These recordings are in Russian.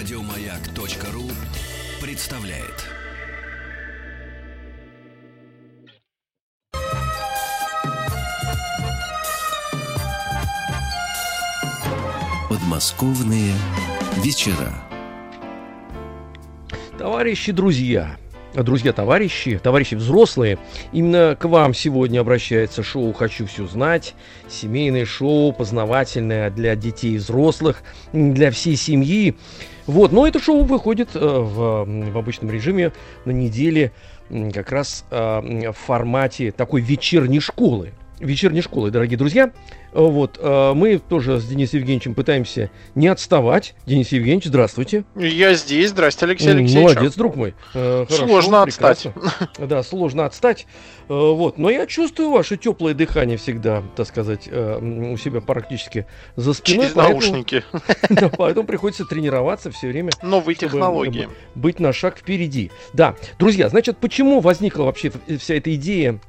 Радиомаяк.ру представляет. Подмосковные вечера. Товарищи, друзья, друзья, товарищи, товарищи взрослые, именно к вам сегодня обращается шоу «Хочу все знать», семейное шоу, познавательное для детей и взрослых, для всей семьи. Вот, но это шоу выходит э, в, в обычном режиме на неделе как раз э, в формате такой вечерней школы вечерней школы, дорогие друзья. Вот, э, мы тоже с Денисом Евгеньевичем пытаемся не отставать. Денис Евгеньевич, здравствуйте. Я здесь, здрасте, Алексей Алексеевич. Молодец, друг мой. Э, хорошо, сложно прекрасно. отстать. Да, сложно отстать. Э, вот, но я чувствую ваше теплое дыхание всегда, так сказать, у себя практически за спиной. Через поэтому, наушники. Да, поэтому приходится тренироваться все время. Новые технологии. Быть на шаг впереди. Да, друзья, значит, почему возникла вообще вся эта идея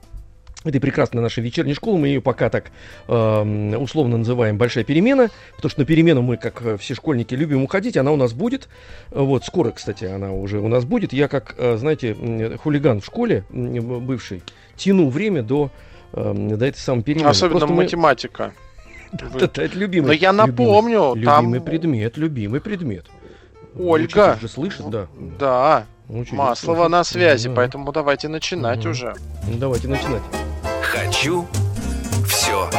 этой прекрасной нашей вечерней школы. Мы ее пока так э, условно называем «Большая перемена», потому что на перемену мы, как э, все школьники, любим уходить. Она у нас будет. Вот, скоро, кстати, она уже у нас будет. Я, как, э, знаете, хулиган в школе бывший, тяну время до, э, до этой самой перемены. Особенно Просто математика. Мы... Это, это любимый. Но я напомню, любимый, там... любимый предмет, любимый предмет. Ольга. Учитель же слышит, да. Да. Учитель Маслова на связи, да. поэтому давайте начинать угу. уже. Ну, давайте начинать. Хочу все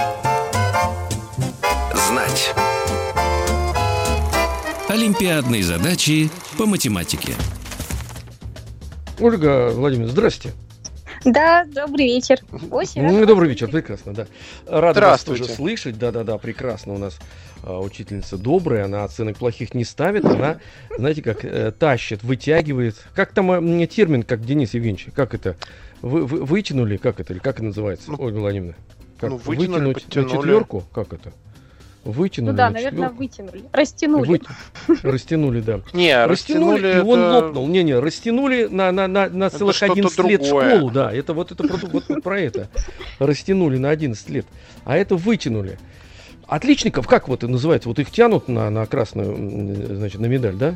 знать. Олимпиадные задачи по математике. Ольга Владимировна, здрасте. Да, добрый вечер. Очень ну, добрый вечер, прекрасно, да. Рад вас тоже слышать, да-да-да, прекрасно у нас а, учительница добрая, она оценок плохих не ставит, она, знаете, как э, тащит, вытягивает. Как там э, термин, как Денис Евгеньевич, как это? Вы, вы, вытянули, как это, или как это называется, ну, Ольга Владимировна? Как, ну, вытянули, вытянуть на четверку? Как это? Вытянули. Ну да, наверное, вытянули. Растянули. Вы... Растянули, да. Не, растянули, и он лопнул. Не-не, растянули на, на, на, на целых 11 другое. лет школу, да. Это вот это вот, вот про это. Растянули на 11 лет. А это вытянули. Отличников, как вот это называется? Вот их тянут на, на красную, значит, на медаль, да?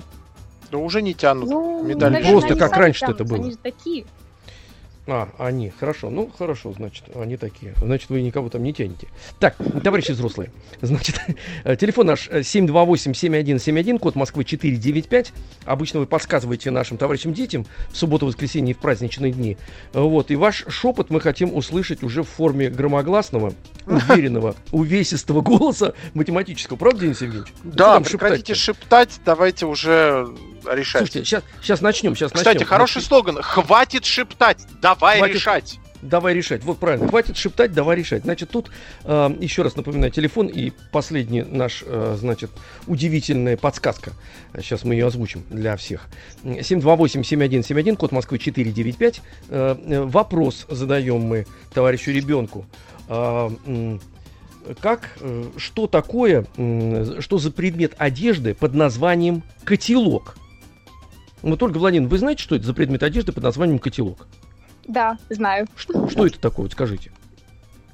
Да уже не тянут. Ну, медаль. Просто как раньше это было. Они же такие. А, они, хорошо. Ну, хорошо, значит, они такие. Значит, вы никого там не тянете. Так, товарищи взрослые, значит, телефон наш 728-7171, код Москвы 495. Обычно вы подсказываете нашим товарищам детям в субботу, воскресенье и в праздничные дни. Вот, и ваш шепот мы хотим услышать уже в форме громогласного, уверенного, увесистого голоса математического. Правда, Денис Евгеньевич? Да, прекратите шептать, давайте уже решать. Слушайте, сейчас, сейчас начнем, сейчас Кстати, начнем. хороший Значит, слоган. Хватит шептать, давай хватит, решать. Давай решать. Вот правильно. Хватит шептать, давай решать. Значит, тут э, еще раз напоминаю телефон и последний наш, э, значит, удивительная подсказка. Сейчас мы ее озвучим для всех. 728-7171, код Москвы 495. Э, э, вопрос задаем мы товарищу ребенку. Э, как, э, что такое, что за предмет одежды под названием котелок? Вот, Ольга Владимировна, вы знаете, что это за предмет одежды под названием котелок? Да, знаю. Что, что это такое, вот скажите?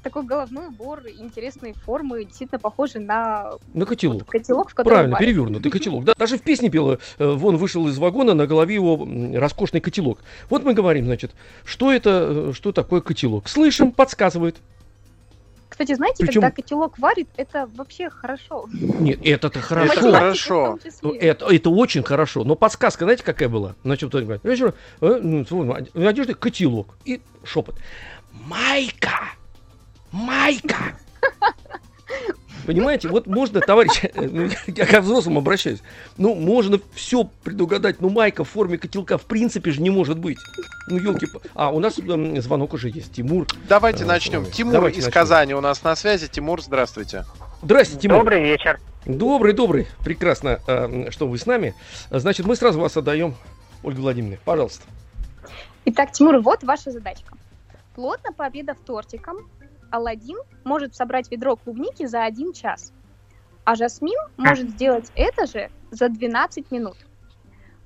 Такой головной убор, интересные формы, действительно похожи на... На котелок. Вот, котелок, в Правильно, варят. перевернутый котелок. Да, даже в песне пела, э, вон вышел из вагона, на голове его роскошный котелок. Вот мы говорим, значит, что это, э, что такое котелок? Слышим, подсказывает. Кстати, знаете, Причем... когда котелок варит, это вообще хорошо. Нет, это-то хорошо. Это хорошо. Это, это очень хорошо. Но подсказка, знаете, какая была? Значит, кто говорит, вечер, э, ну, одежда, котелок. И шепот. Майка! Майка! Понимаете, вот можно, товарищ, э, ну, я к взрослым обращаюсь, ну, можно все предугадать, но майка в форме котелка в принципе же не может быть. Ну, елки А, у нас э, звонок уже есть, Тимур. Давайте а, начнем. Тимур Давайте из начнем. Казани у нас на связи. Тимур, здравствуйте. Здравствуйте, Тимур. Добрый вечер. Добрый, добрый. Прекрасно, что вы с нами. Значит, мы сразу вас отдаем, Ольга Владимировна, пожалуйста. Итак, Тимур, вот ваша задачка. Плотно пообедав тортиком, Алладин может собрать ведро клубники за один час, а Жасмин может сделать это же за 12 минут.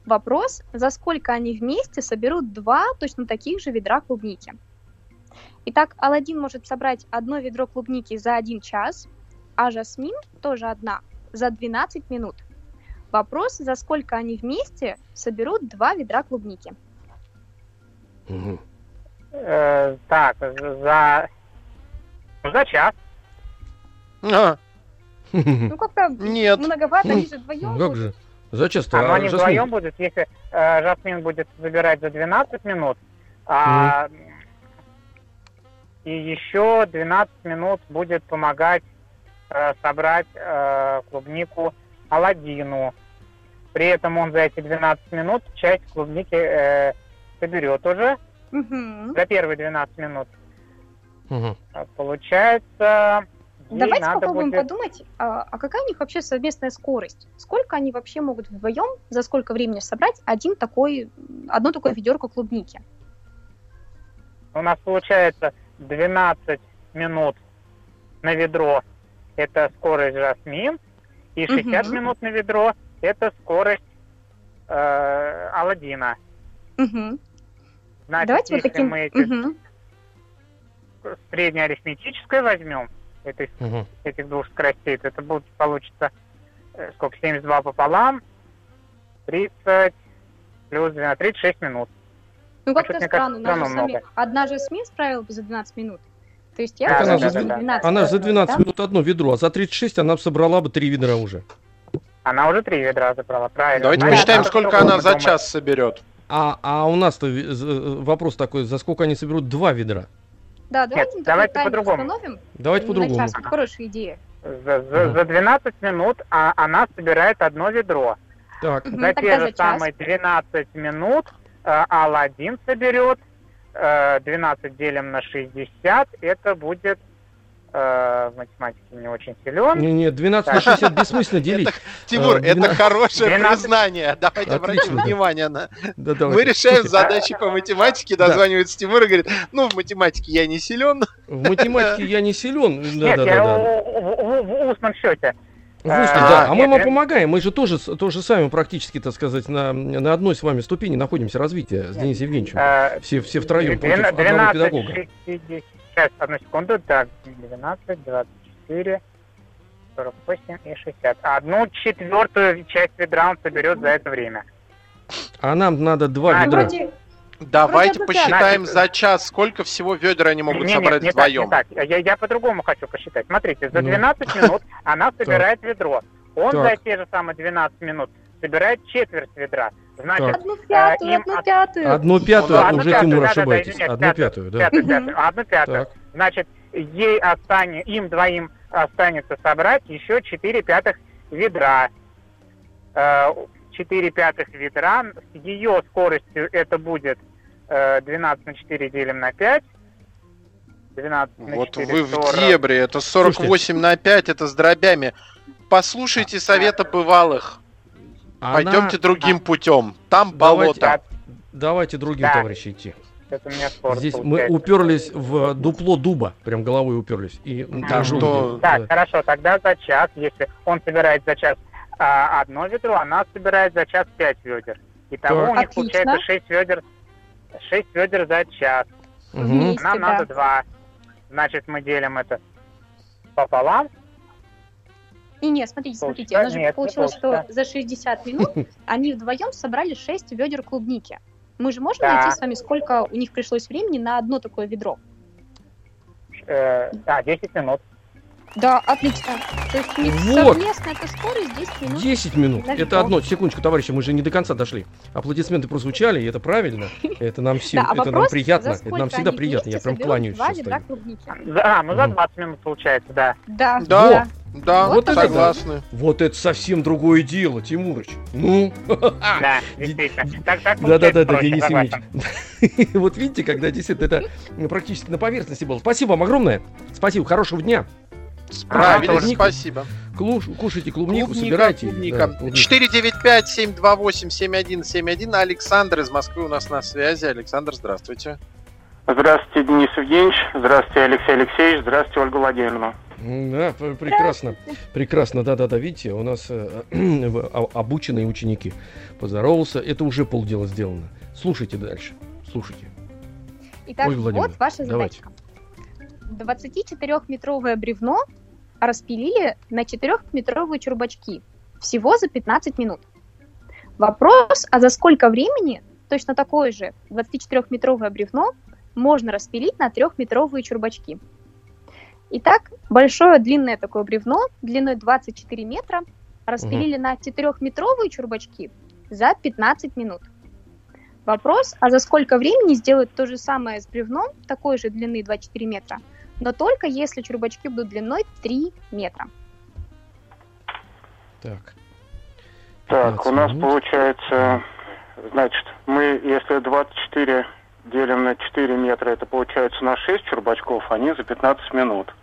Вопрос, за сколько они вместе соберут два точно таких же ведра клубники. Итак, Алладин может собрать одно ведро клубники за один час, а Жасмин, тоже одна, за 12 минут. Вопрос, за сколько они вместе соберут два ведра клубники. Угу. Э, так, за... За час. А. Ну как-то Нет. многовато, они же вдвоем. Как же? За час-то? А, ну, они вдвоем будут, если э, Жасмин будет забирать за 12 минут, а, mm. и еще 12 минут будет помогать э, собрать э, клубнику Аладдину. При этом он за эти 12 минут часть клубники э, соберет уже. Mm-hmm. За первые 12 минут. Mm-hmm. Получается, Давайте попробуем будет... подумать, а, а какая у них вообще совместная скорость? Сколько они вообще могут вдвоем за сколько времени собрать один такой, одно такое ведерко клубники? У нас получается 12 минут на ведро это скорость жасмин, и 60 угу. минут на ведро это скорость э, Алладина. Угу. Значит, Давайте если вот таким... мы эти угу. Среднеарифметическое возьмем, этих, угу. этих двух скоростей, то это будет, получится э, сколько, 72 пополам, 30 плюс 12, 36 минут. Ну как-то странно, кажется, странно сами... одна же СМИ справилась за 12 минут. То есть я... Да, она, да, за, да, 12 она за 12 да? минут одно ведро, а за 36 она собрала бы три ведра уже. Она уже три ведра забрала, правильно. Давайте ну, посчитаем, да, сколько она за час соберет. А, а у нас-то вопрос такой, за сколько они соберут два ведра? Да, давайте, Нет, давайте по-другому. Установим. Давайте по-другому. Час. Хорошая идея. За, за, за 12 минут а, она собирает одно ведро. Так. За те же самые 12 минут а, Алладин соберет 12 э, делим на 60, это будет э, в математике не очень силен. Не, нет, 12 на 60 бессмысленно делить. Тимур, это хорошее признание. Давайте обратим внимание на... Мы решаем задачи по математике, дозванивается Тимур и говорит, ну, в математике я не силен. В математике я не силен. Нет, я в устном счете. В устном, да. А мы вам помогаем. Мы же тоже, тоже сами практически, так сказать, на, на одной с вами ступени находимся развития с Денисом Евгеньевичем. Все, все втроем против одного педагога. Сейчас, одну секунду. Так, 12, 24, 48 и 60. Одну четвертую часть ведра он соберет за это время. А нам надо два а, ведра. Вроде... Давайте посчитаем Значит, за час, сколько всего ведер они могут нет, собрать нет, вдвоем. Так, не так. Я, я по-другому хочу посчитать. Смотрите, за 12 ну. минут она собирает ведро. Он за те же самые 12 минут собирает четверть ведра. Значит, одну пятую, им одну пятую. Одну пятую, ну, уже, Тимур, ошибаетесь. одну пятую, да. Пятую, пятую, одну пятую. Значит, ей останется, им двоим останется собрать еще 4 пятых ведра. 4 э, пятых ведра. С ее скоростью это будет 12 э, на 4 делим на 5. 12 вот 4, вы 40. в дебре, это 48 Слушайте. на 5, это с дробями. Послушайте совета бывалых. Она... Пойдемте другим а... путем. Там давайте, болото. Давайте другим, да. товарищи, идти. Это Здесь получается. мы уперлись в дупло дуба, прям головой уперлись. И а, что... Так, хорошо, тогда за час, если он собирает за час а, одно ведро, она собирает за час пять ведер. Итого так. у них Отлично. получается шесть ведер, шесть ведер за час. Угу. Вместе, Нам да. надо два. Значит, мы делим это пополам. И нет, смотрите, смотрите, у нас же получилось, что за 60 минут они вдвоем собрали 6 ведер клубники. Мы же можем да. найти с вами, сколько у них пришлось времени на одно такое ведро? Э, да, 10 минут. Да, отлично. То есть у них вот. совместно эта скорость 10 минут. 10 минут. Это одно. Секундочку, товарищи, мы же не до конца дошли. Аплодисменты прозвучали, и это правильно. Это нам всем, да, а это нам приятно. Это нам всегда приятно. Я прям кланяюсь. Да, ну за 20 минут получается, да. Да. Да. Да, вот, вот это согласны. Да. Вот это совсем другое дело, Тимурыч. Ну. Да, да, да, да, да, Денис Евгеньевич. Вот видите, когда действительно это практически на поверхности было. Спасибо вам огромное. Спасибо, хорошего дня. Правильно, спасибо. Клуш, кушайте клубнику, клубника, собирайте. Клубника. Да, 495-728-7171. Александр из Москвы у нас на связи. Александр, здравствуйте. Здравствуйте, Денис Евгеньевич. Здравствуйте, Алексей Алексеевич. Здравствуйте, Ольга Владимировна. Да, прекрасно. Прекрасно, да-да-да. Видите, у нас э, обученные ученики. Поздоровался. Это уже полдела сделано. Слушайте дальше. Слушайте. Итак, Ой, вот ваша задачка. 24-метровое бревно распилили на 4-метровые чурбачки. Всего за 15 минут. Вопрос, а за сколько времени точно такое же 24-метровое бревно можно распилить на 3-метровые чурбачки? Итак, большое длинное такое бревно длиной 24 метра распилили угу. на 4-метровые чурбачки за 15 минут. Вопрос, а за сколько времени сделают то же самое с бревном такой же длины 24 метра, но только если чурбачки будут длиной 3 метра. Так. Так, у нас минут. получается, значит, мы, если 24 делим на 4 метра, это получается на 6 чурбачков, они за 15 минут.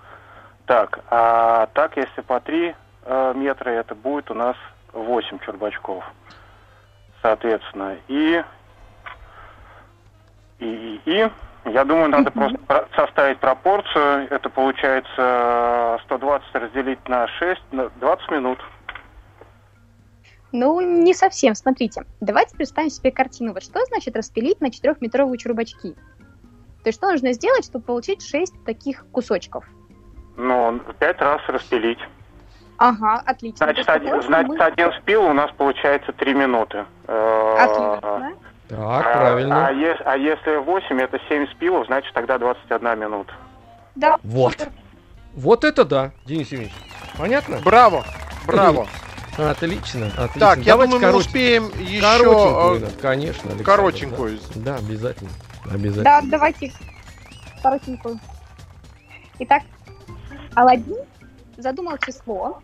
Так, а так, если по 3 э, метра, это будет у нас 8 чурбачков, соответственно. И, и, и, и я думаю, надо просто составить пропорцию. Это получается 120 разделить на 6, 20 минут. Ну, не совсем. Смотрите, давайте представим себе картину. Вот что значит распилить на 4-метровые чурбачки? То есть что нужно сделать, чтобы получить 6 таких кусочков? Ну, пять раз распилить. Ага, отлично. Значит, один, значит мы... один спил у нас получается 3 минуты. Э, отлично. Так, а, правильно. А, е- а если 8, это 7 спилов, значит тогда 21 минута. Да. Вот. Вот это да, Денис Евгеньевич. Понятно? Браво, браво. Отлично, отлично. Так, я Давайте думаю, мы успеем еще... Коротенькую, да, конечно. Александр, коротенькую. Да. да, обязательно. Обязательно. Да, давайте коротенькую. Итак, Аладдин задумал число,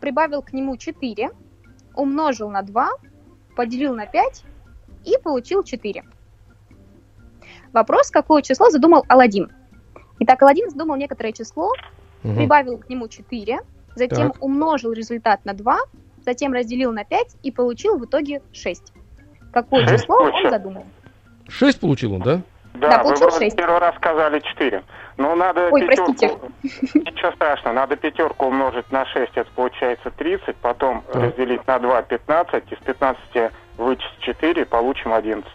прибавил к нему 4, умножил на 2, поделил на 5 и получил 4. Вопрос, какое число задумал Аладдин. Итак, Аладдин задумал некоторое число, угу. прибавил к нему 4, затем так. умножил результат на 2, затем разделил на 5 и получил в итоге 6. Какое число он задумал? 6 получил он, да? Да, да получил вы 6. первый раз сказали 4. Но надо Ой, пятерку... простите. Ничего страшного, надо пятерку умножить на 6, это получается 30, потом так. разделить на 2, 15, из 15 вычесть 4, получим 11.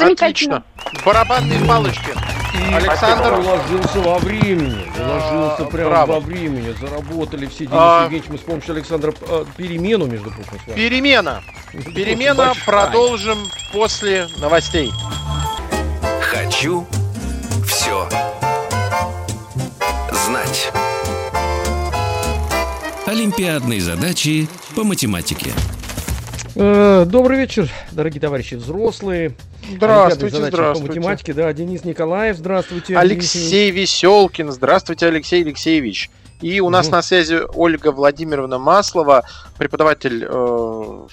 Отлично. Барабанные палочки. И Александр уложился во времени. Уложился а, прямо браво. во времени. Заработали все Денис а... Евгеньевич. Мы с помощью Александра а, перемену, между прочим, с вами. Перемена. Перемена продолжим после новостей. Хочу все знать. Олимпиадные задачи по математике. Э, добрый вечер, дорогие товарищи взрослые. Здравствуйте, здравствуйте. По математике, да, Денис Николаев, здравствуйте. Алексей Веселкин, здравствуйте, Алексей Алексеевич. И у нас угу. на связи Ольга Владимировна Маслова, преподаватель э,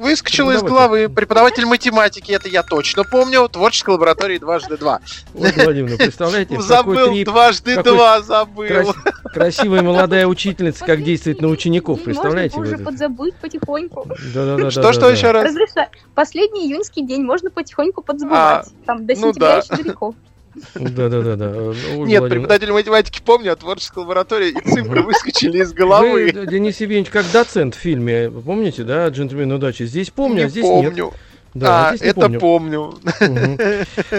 выскочила из головы. Преподаватель математики, это я точно помню. Творческой лаборатории дважды два. Вот, Владимир, представляете? Забыл, дважды два забыл. Красивая молодая учительница, как действует на учеников, представляете? Можно уже подзабыть потихоньку. Да-да-да. Что, что еще раз? Последний июньский день можно потихоньку подзабывать. А, Там до ну сентября еще далеко. Да, да, да, да. Нет, преподаватель математики помню, а творческая лаборатория и цифры выскочили из головы. Вы, Денис Евгеньевич, как доцент в фильме, помните, да, «Джентльмен удачи»? Здесь помню, а здесь помню. нет. Да, а, это помню. помню. Угу.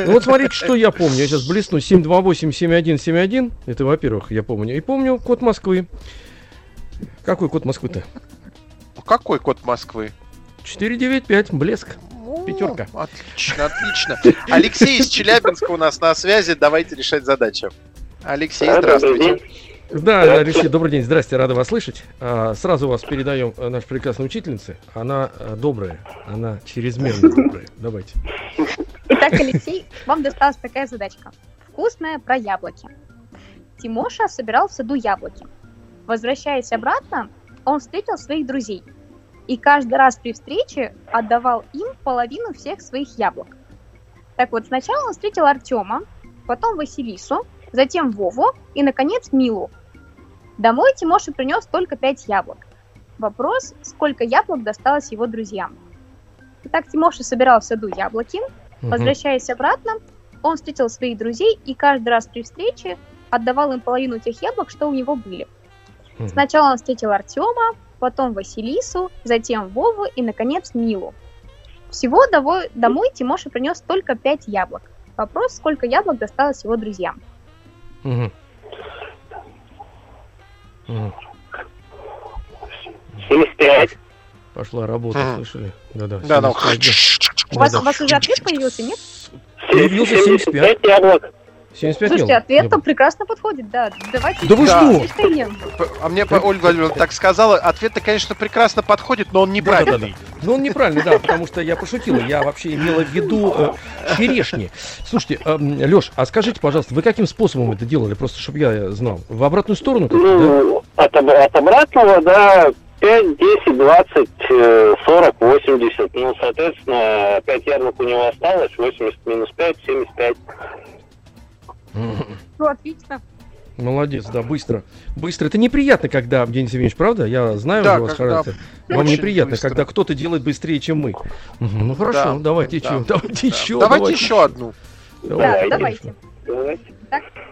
Ну вот смотрите, что я помню. Я сейчас блесну 728-7171. Это, во-первых, я помню. И помню код Москвы. Какой код Москвы-то? Какой код Москвы? 495, блеск. Пятерка. Отлично, отлично. Алексей из Челябинска у нас на связи. Давайте решать задачу. Алексей, здравствуйте. Да, да, Алексей, добрый день, здрасте, рада вас слышать. А, сразу вас передаем э, нашей прекрасной учительнице. Она э, добрая, она чрезмерно добрая. Давайте. Итак, Алексей, вам досталась такая задачка. Вкусная про яблоки. Тимоша собирал в саду яблоки. Возвращаясь обратно, он встретил своих друзей – и каждый раз при встрече отдавал им половину всех своих яблок. Так вот, сначала он встретил Артема, потом Василису, затем Вову и, наконец, Милу. Домой Тимоша принес только пять яблок. Вопрос, сколько яблок досталось его друзьям. Итак, Тимоша собирал в саду яблоки. Возвращаясь обратно, он встретил своих друзей и каждый раз при встрече отдавал им половину тех яблок, что у него были. Сначала он встретил Артема, потом Василису, затем Вову и, наконец, Милу. Всего домой, домой Тимоша принес только пять яблок. Вопрос, сколько яблок досталось его друзьям. Угу. Угу. 75. Пошла работа, Мгм. слышали? Да-да. Да, 75, У вас, Да-да. у вас уже ответ появился, нет? Появился 75. яблок. 75 Слушайте, ответ Яблок. прекрасно подходит, да. Давайте. Да вы что? А мне по- Ольга Владимировна так сказала, ответ-то, конечно, прекрасно подходит, но он неправильный. Ну, он неправильный, да, потому что я пошутила. Я вообще имела в виду э, черешни. Слушайте, Леш, а скажите, пожалуйста, вы каким способом это делали? Просто, чтобы я знал. В обратную сторону? как-то, да? Ну, от, от обратного, да, 5, 10, 20, э, 40, 80. Ну, соответственно, 5 яблок у него осталось, 80 минус 5, 75. Ну, отлично. Молодец, да, быстро. Быстро. Это неприятно, когда, Денис Евгеньевич, правда? Я знаю Да, ваш когда характер. Вам неприятно, быстро. когда кто-то делает быстрее, чем мы. Ну хорошо, Да, давайте да, еще, давайте Да. еще. Давайте еще одну. Да, Давайте. давайте. Давайте.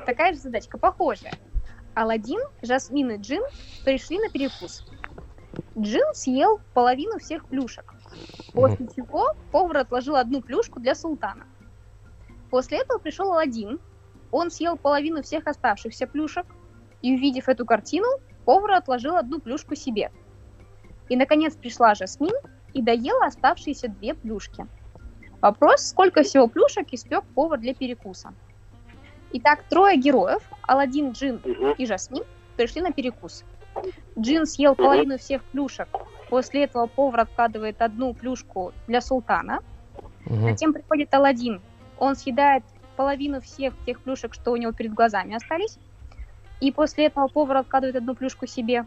Такая же задачка, похожая. Аладдин, Жасмин и Джин пришли на перекус. Джин съел половину всех плюшек. После чего повар отложил одну плюшку для султана. После этого пришел Аладдин. Он съел половину всех оставшихся плюшек. И увидев эту картину, повар отложил одну плюшку себе. И, наконец, пришла Жасмин и доела оставшиеся две плюшки. Вопрос, сколько всего плюшек испек повар для перекуса. Итак, трое героев, Аладдин, Джин и Жасмин, пришли на перекус. Джин съел половину всех плюшек. После этого повар откладывает одну плюшку для султана. Затем приходит Аладдин. Он съедает половину всех тех плюшек, что у него перед глазами остались. И после этого повар откладывает одну плюшку себе.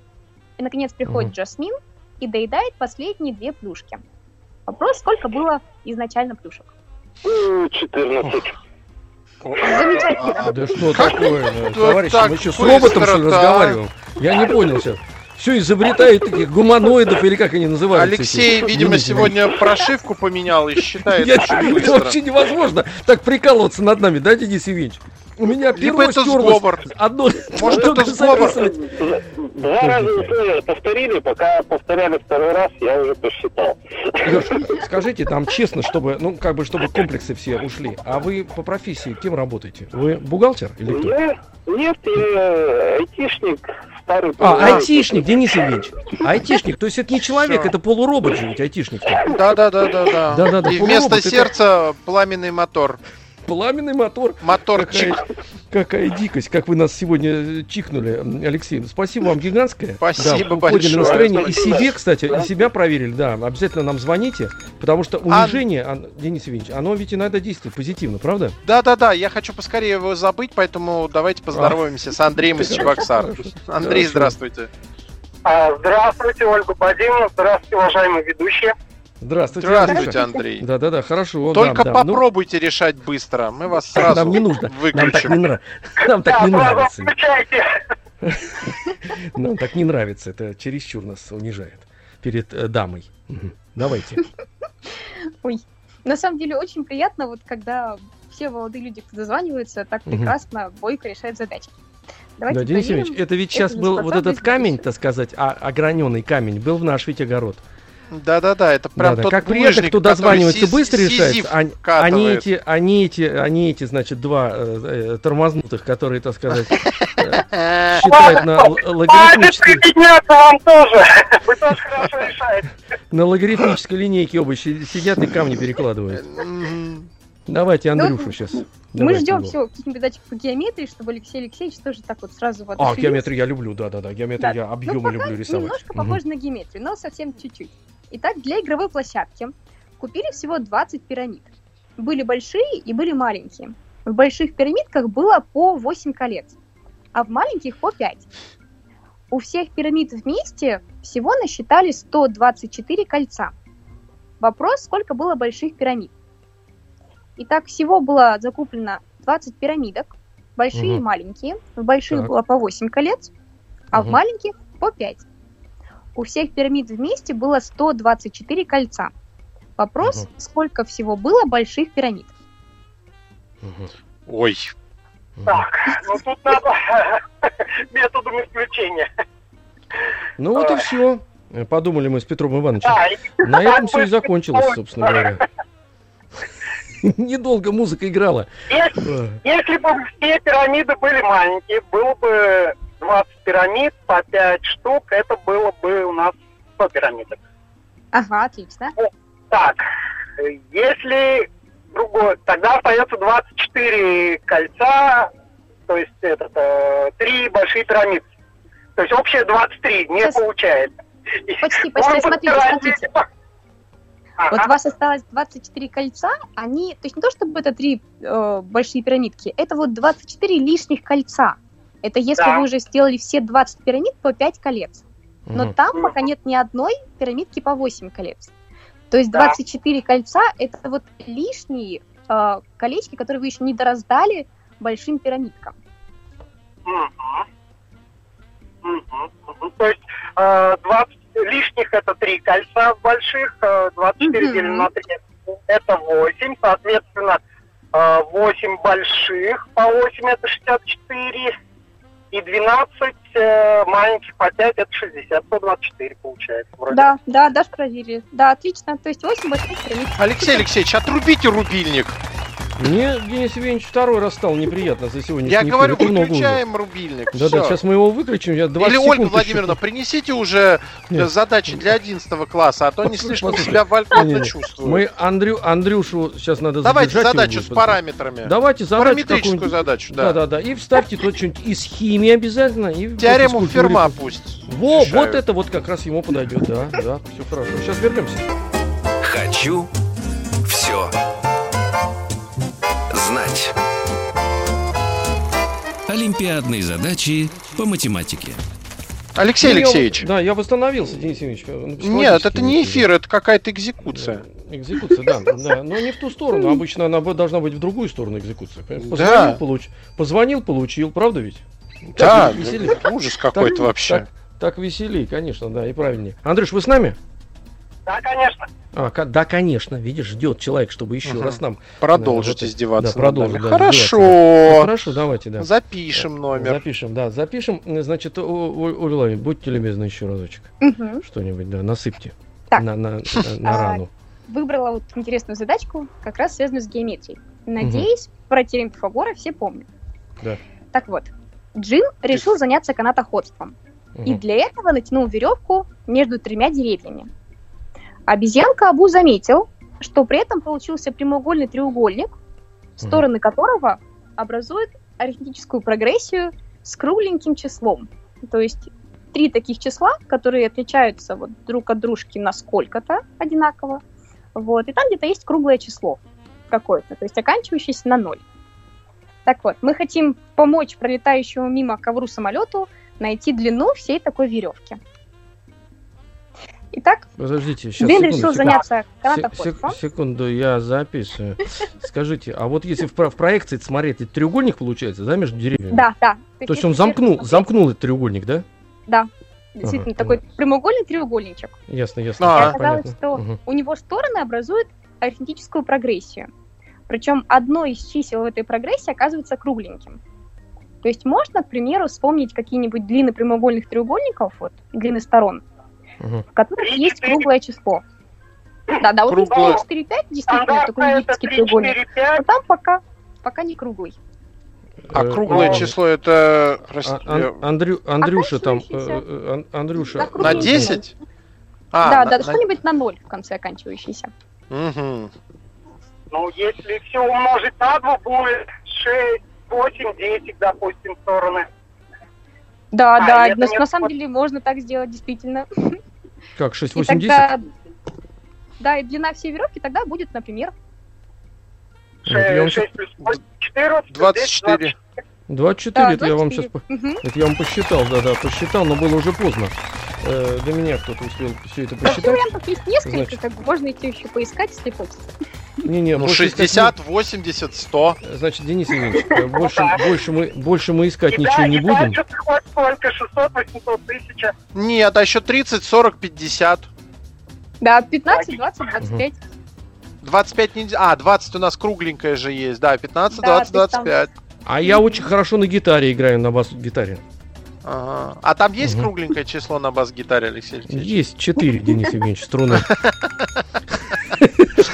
И, наконец, приходит Мгм. Джасмин и доедает последние две плюшки. Вопрос, сколько было изначально плюшек? Ну, 14. Замечательно. А, Да что такое, товарищи, мы что, с роботом что ли а? разговариваем? Я не понял сейчас. Все изобретают таких гуманоидов или как они называются? Алексей, эти? видимо, сегодня прошивку поменял и считает Я- очень это вообще невозможно так прикалываться над нами, да, Денис Евгеньевич? У меня Либо это стерлось. сговор. Одно, Может, это сговор. Два раза условия повторили, пока повторяли второй раз, я уже посчитал. Лёш, скажите там честно, чтобы, ну, как бы, чтобы комплексы все ушли. А вы по профессии кем работаете? Вы бухгалтер или кто? Я, нет, я айтишник, старый А, программист. айтишник, Денис Евгеньевич. Айтишник, то есть это не человек, Всё. это полуробот же ведь айтишник. Да, да, да, да, да. Да-да-да, И полуробот вместо это- сердца пламенный мотор. Пламенный мотор. Моторчик. Какая, какая дикость, как вы нас сегодня э, чихнули, Алексей. Спасибо вам гигантское. Спасибо да, большое. настроение. И себе, кстати, и себя проверили, да. Обязательно нам звоните, потому что унижение, ан- Денис Евгеньевич, оно ведь иногда действует позитивно, правда? Да, да, да, я хочу поскорее его забыть, поэтому давайте поздороваемся с Андреем из Чебоксар. Андрей, здравствуйте. А, Здравствуйте, Ольга Владимировна, здравствуйте, уважаемые ведущие. Здравствуйте. Здравствуйте. Андрей. Да, да, да, хорошо. Только да, да. Ну, попробуйте решать быстро, мы вас сразу нам не нужно. Нам так не, выключим. нам так не нравится. Нам так не нравится. Это чересчур нас унижает перед э, дамой. Давайте. Ой, на самом деле очень приятно, вот когда все молодые люди, дозваниваются, так прекрасно, бойко решают задачи. Давайте Да, Денис. Евгеньевич, это ведь сейчас был вот этот камень, так сказать, а, ограненный камень, был в наш ведь огород. Да-да-да, это прям Да-да. тот Как булыжник, кто дозванивается быстро решает. а- Они вкатывает. эти, они эти, они эти, значит, два э, э, тормознутых, которые, так сказать, э, считают на логарифмической, вам тоже. Вы тоже хорошо решаете. на логарифмической линейке оба си- сидят и камни перекладывают. Давайте Андрюшу Ну, сейчас. Мы ждем все каких-нибудь задач по геометрии, чтобы Алексей Алексеевич тоже так вот сразу вот А, геометрию я люблю, да-да-да, геометрию Да. я Ну, объемы пока люблю рисовать. Немножко Мгм. похоже на геометрию, но совсем чуть-чуть. Итак, для игровой площадки купили всего 20 пирамид. Были большие и были маленькие. В больших пирамидках было по 8 колец, а в маленьких по 5. У всех пирамид вместе всего насчитали 124 кольца. Вопрос, сколько было больших пирамид. Итак, всего было закуплено 20 пирамидок, большие и Мгм. маленькие. В больших Так. было по 8 колец, а в Мгм. маленьких по 5. У всех пирамид вместе было 124 кольца. Вопрос, Мгм. сколько всего было больших пирамид? Мгм. Ой. Так, ну тут надо методом исключения. Ну вот и все. Подумали мы с Петром Ивановичем. И На этом все и закончилось, собственно говоря. Недолго музыка играла. если, А, если бы все пирамиды были маленькие, было бы 20 пирамид по 5 штук, это было бы у нас 100 пирамидок. Ага, отлично. Так, если другое, тогда остается 24 кольца, то есть это э, три большие пирамиды. То есть общее 23 не Сейчас. получается. Почти, почти, смотрите, смотрите. Ага. Вот у вас осталось 24 кольца, они, то есть не то чтобы это три э, большие пирамидки, это вот 24 лишних кольца. Это если Да. вы уже сделали все 20 пирамид по 5 колец. Но Мгм. там пока нет ни одной пирамидки по 8 колец. То есть Да. 24 кольца это вот лишние э, колечки, которые вы еще не дораздали большим пирамидкам. Мгм. То есть э, 20 лишних это три кольца больших, э, 24 Мгм. делим на 3 это 8, соответственно, э, 8 больших по 8 это 64, и 12 э, маленьких по 5 это 60, 124 получается. Вроде. Да, да, даже проверили. Да, отлично. То есть 8 больших пирамид. Алексей Алексеевич, отрубите рубильник. Мне Денис Евгеньевич второй раз стало неприятно за сегодняшний Я эфир. говорю, Это выключаем рубильник. Да, да, всё. сейчас мы его выключим. Я 20 Или Ольга Владимировна, еще- принесите уже э, Нет. задачи для 11 класса, а то не слишком себя вольготно Не-не-не. чувствую. Мы Андрю, Андрюшу сейчас надо Давайте задачу с параметрами. Давайте задачу Параметрическую задачу, Да, да. да, да. И вставьте тут что-нибудь из химии обязательно. И Теорему. Ферма пусть. Во, вот это вот как раз ему подойдет, да, да, все хорошо. Сейчас вернемся. Хочу все Олимпиадные задачи по математике. Алексей Ну, я- Алексеевич. да, я восстановился, Денис Евгеньевич. ну, Нет, это не эфир, это какая-то экзекуция. Экзекуция, да, да, но не в ту сторону. Обычно она должна быть в другую сторону экзекуция. Да. Позвонил, получ... Позвонил, получил, правда ведь? Да, Так веселее. ужас какой-то Так- вообще. Так, так веселей, конечно, да, и правильнее. Андрюш, вы с нами? Да, конечно. А, да, конечно, видишь, ждет человек, чтобы еще Мгм. раз нам... Продолжить Да, вот издеваться. да, продолжить, нами. да, Хорошо. Ну, хорошо, давайте, да. Запишем номер. Запишем, да, запишем. Значит, Владимировна, будьте любезны еще разочек. Мгм. Что-нибудь, да, насыпьте. Так. На, на, на- на А, рану. Выбрала вот интересную задачку, как раз связанную с геометрией. Надеюсь, про теорему Пифагора все помнят. Да. Так вот, Джин решил заняться канатоходством. И Мгм. для этого натянул веревку между тремя деревьями. Обезьянка Абу заметил, что при этом получился прямоугольный треугольник, стороны которого образуют арифметическую прогрессию с кругленьким числом. То есть три таких числа, которые отличаются вот друг от дружки на сколько-то одинаково. Вот, и там где-то есть круглое число какое-то, то есть оканчивающееся на ноль. Так вот, мы хотим помочь пролетающему мимо ковру самолету найти длину всей такой веревки. Итак, Подождите, сейчас, Джин секунду, решил секунду. заняться Се- канатоходством. сек- секунду, я записываю. Скажите, а вот если в, в проекции смотреть, это треугольник получается, да, между деревьями? Да, да. То есть он замкнул, замкнул этот треугольник, да? Да, действительно, Ага, такой прямоугольный треугольничек. Ясно, ясно. А, И оказалось, понятно. что Мгм. у него стороны образуют арифметическую прогрессию. Причем одно из чисел в этой прогрессии оказывается кругленьким. То есть можно, к примеру, вспомнить какие-нибудь длины прямоугольных треугольников, вот, длины сторон, Мгм. в которых Три, есть круглое число. Да, да, вот есть Круглое. 4-5, действительно, такой Стандартно это египетский 3, треугольник. 4, Но 5. там пока, пока не круглый. А Э, круглое э, число это... а- прости, Ан- Андрю, Андрюша там, Ан- Андрюша, На кругленький. 10? А, да, на- да, на- что-нибудь на ноль в конце оканчивающийся. Мгм. Ну, если все умножить на 2, будет 6, 8, 10, допустим, стороны. Да, А, да, на, на самом деле можно так сделать, действительно. как, 6, И 8, 10? тогда, да, и длина всей веревки тогда будет, например, Вот я вам 6 плюс 8, 14, 24. 24, да, это я вам 24. сейчас... Это я вам посчитал, да-да, посчитал, но было уже поздно. Э, до меня кто-то успел все это Да, посчитать. вариантов есть несколько, Значит. как бы можно идти еще поискать, если хочется. Не-не, Ну, больше искать 60, 80, 100. не- Значит, Денис Евгеньевич, э, больше, больше, мы, больше мы искать ничего не будем. дальше хоть сколько, 600, 800 тысяч. Нет, а еще 30, 40, 50. Да, 15, 20, 25. 25 нельзя. А, 20 у нас кругленькая же есть. Да, 15, Да, 20, то есть там- 25. А я очень хорошо на гитаре играю, на бас-гитаре. Ага. А там есть Мгм. кругленькое число на бас-гитаре, Алексей Алексеевич? Есть 4, Денис Евгеньевич, струны.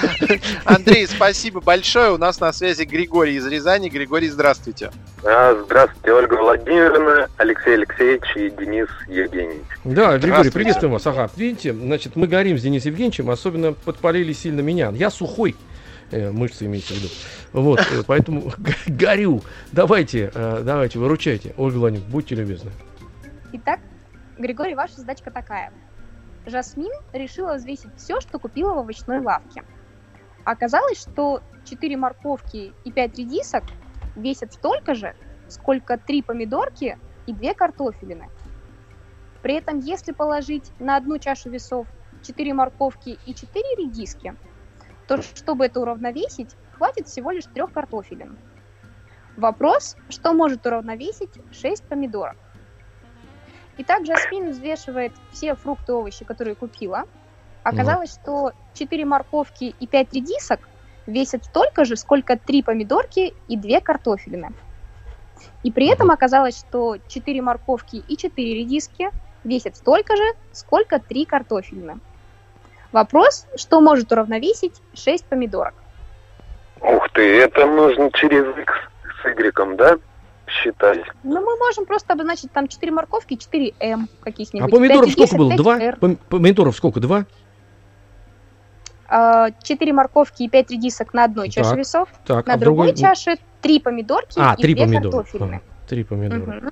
Андрей, спасибо большое. У нас на связи Григорий из Рязани. Григорий, здравствуйте. А, здравствуйте, Ольга Владимировна, Алексей Алексеевич и Денис Евгеньевич. Да, Григорий, приветствуем вас. Ага, видите, значит, мы горим с Денисом Евгеньевичем, особенно подпалили сильно меня. Я сухой, э, мышцы имеется в виду. Вот, э, поэтому горю. Давайте, э, давайте, выручайте. Ольга Владимировна, будьте любезны. Итак, Григорий, ваша задачка такая. Жасмин решила взвесить все, что купила в овощной лавке. Оказалось, что 4 морковки и 5 редисок весят столько же, сколько 3 помидорки и 2 картофелины. При этом, если положить на одну чашу весов 4 морковки и 4 редиски, то чтобы это уравновесить, хватит всего лишь 3 картофелин. Вопрос, что может уравновесить 6 помидорок. Итак, Жасмин взвешивает все фрукты и овощи, которые купила. Оказалось, что 4 морковки и 5 редисок весят столько же, сколько 3 помидорки и 2 картофелины. И при этом оказалось, что 4 морковки и 4 редиски весят столько же, сколько 3 картофелины. Вопрос, что может уравновесить 6 помидорок? Ух ты, это нужно через X с Y, да? считать. Ну, мы можем просто обозначить там 4 морковки, 4 М каких-нибудь. А помидоров сколько было? Два? Помидоров сколько? Два? 4 а, морковки и 5 редисок на одной чаше так, весов. Так, на а другой другой... чаше 3 помидорки а, и 3 2 помидора. картофелины. А, 3 помидора. Угу.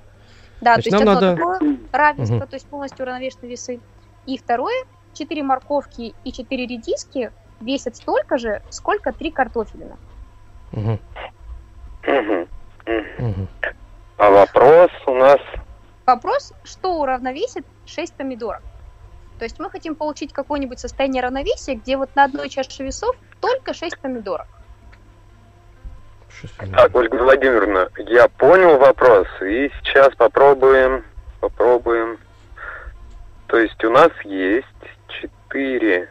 Да, Значит, то есть одно надо... такое равенство, угу. то есть полностью уравновешенные весы. И второе, 4 морковки и 4 редиски весят столько же, сколько 3 картофелина. Угу. Угу. Угу. А вопрос у нас... Вопрос, что уравновесит 6 помидоров? То есть мы хотим получить какое-нибудь состояние равновесия, где вот на одной чаше весов только 6 помидоров. Так, Ольга Владимировна, я понял вопрос, и сейчас попробуем, попробуем. То есть у нас есть 4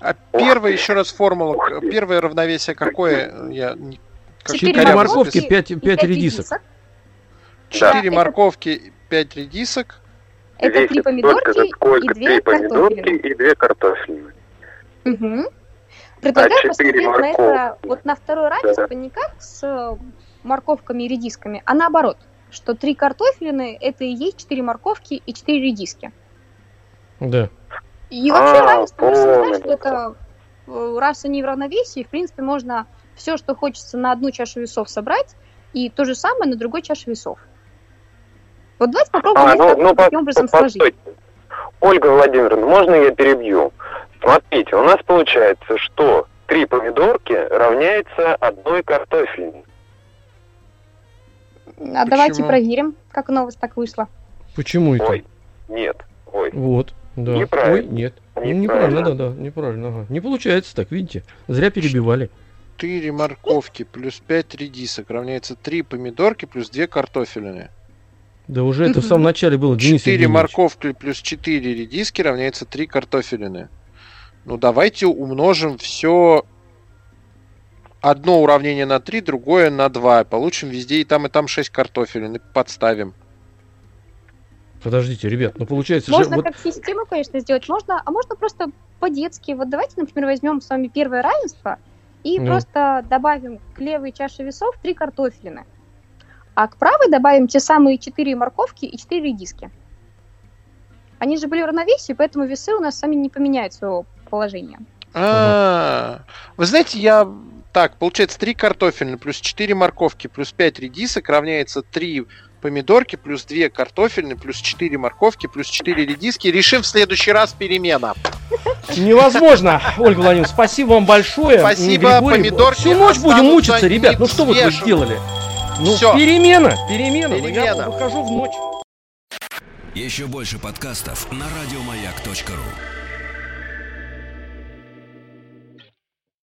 а первое, еще раз формула, первое равновесие какое? Я Четыре морковки, пять, пять редисок. Четыре морковки, пять редисок. Это три помидорки и две картофелины. И две картофелины. Угу. Предлагаю а посмотреть на это вот на второй равенство да. не как с э, морковками и редисками, а наоборот, что три картофелины это и есть четыре морковки и четыре редиски. Да. И вообще а, равенство сказать, что это э, раз они в равновесии, в принципе, можно все, что хочется на одну чашу весов собрать, и то же самое на другой чаше весов. Вот давайте попробуем а, ну, ну, таким образом по, сложить. Ольга Владимировна, можно я перебью? Смотрите, у нас получается, что три помидорки равняется одной картофельной. А Почему? давайте проверим, как у вас так вышло. Почему это? Ой, нет, ой. Вот, да. Неправильно. Ой, нет. Неправильно, неправильно да, да, неправильно. Ага. Не получается так, видите? Зря перебивали. 4 морковки плюс 5 редисок равняется 3 помидорки плюс 2 картофелины. Да уже это в самом начале было, Денис 4 морковки плюс 4 редиски равняется 3 картофелины. Ну давайте умножим все одно уравнение на 3, другое на 2. Получим везде и там, и там 6 картофелин. И подставим. Подождите, ребят, ну получается Можно же... как вот... систему, конечно, сделать. Можно, а можно просто по-детски. Вот давайте, например, возьмем с вами первое равенство – и ну. просто добавим к левой чаше весов три картофелины. А к правой добавим те самые четыре морковки и четыре редиски. Они же были в равновесии, поэтому весы у нас сами не поменяют своего положения. А, вы знаете, я так, получается 3 картофельные плюс 4 морковки плюс 5 редисок равняется 3 помидорки плюс 2 картофельные плюс 4 морковки плюс 4 редиски. Решим в следующий раз перемена. Невозможно, Ольга Владимировна, спасибо вам большое. Спасибо, Григорий, помидорки. Всю ночь будем мучиться, ребят. Ну что вы тут сделали? Ну, Все. перемена, перемена. перемена. Я выхожу в ночь. Еще больше подкастов на радиомаяк.ру